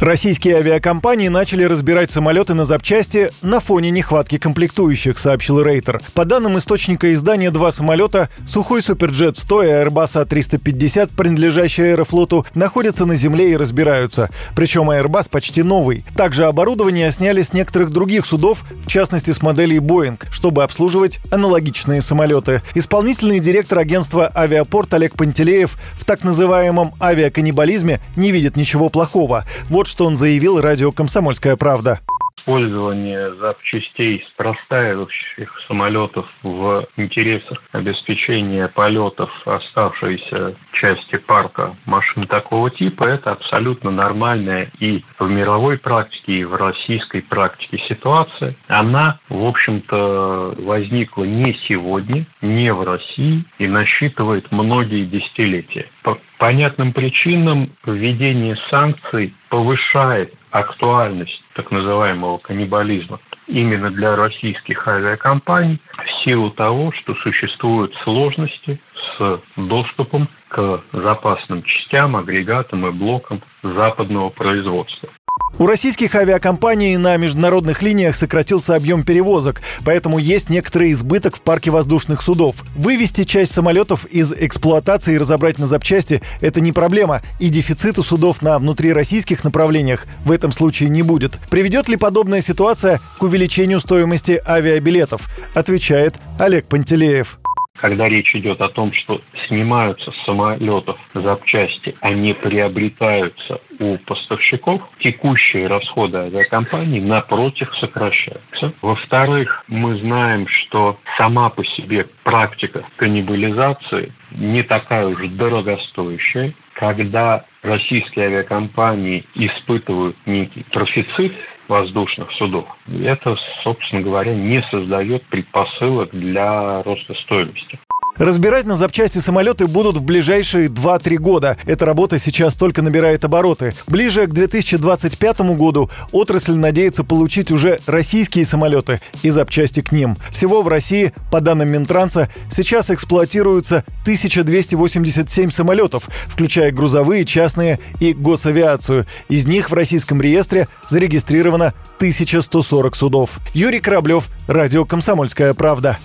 Российские авиакомпании начали разбирать самолеты на запчасти на фоне нехватки комплектующих, сообщил Рейтер. По данным источника издания, два самолета Сухой Суперджет 100 и Airbus A350, принадлежащие Аэрофлоту, находятся на земле и разбираются. Причем Airbus почти новый. Также оборудование сняли с некоторых других судов, в частности с моделей Boeing, чтобы обслуживать аналогичные самолеты. Исполнительный директор агентства «Авиапорт» Олег Пантелеев в так называемом авиаканнибализме не видит ничего плохого. Вот вот что он заявил радио «Комсомольская правда» использование запчастей простаивающих самолетов в интересах обеспечения полетов оставшейся части парка машин такого типа, это абсолютно нормальная и в мировой практике, и в российской практике ситуация. Она, в общем-то, возникла не сегодня, не в России и насчитывает многие десятилетия. По понятным причинам введение санкций повышает актуальность так называемого каннибализма именно для российских авиакомпаний в силу того, что существуют сложности с доступом к запасным частям, агрегатам и блокам западного производства. У российских авиакомпаний на международных линиях сократился объем перевозок, поэтому есть некоторый избыток в парке воздушных судов. Вывести часть самолетов из эксплуатации и разобрать на запчасти – это не проблема, и дефицита судов на внутрироссийских направлениях в этом случае не будет. Приведет ли подобная ситуация к увеличению стоимости авиабилетов? Отвечает Олег Пантелеев когда речь идет о том, что снимаются с самолетов запчасти, а не приобретаются у поставщиков, текущие расходы авиакомпаний напротив сокращаются. Во-вторых, мы знаем, что сама по себе практика каннибализации не такая уж дорогостоящая. Когда российские авиакомпании испытывают некий профицит воздушных судов, это, собственно говоря, не создает предпосылок для роста стоимости. Разбирать на запчасти самолеты будут в ближайшие 2-3 года. Эта работа сейчас только набирает обороты. Ближе к 2025 году отрасль надеется получить уже российские самолеты и запчасти к ним. Всего в России, по данным Минтранса, сейчас эксплуатируются 1287 самолетов, включая грузовые, частные и госавиацию. Из них в российском реестре зарегистрировано 1140 судов. Юрий Кораблев, Радио «Комсомольская правда».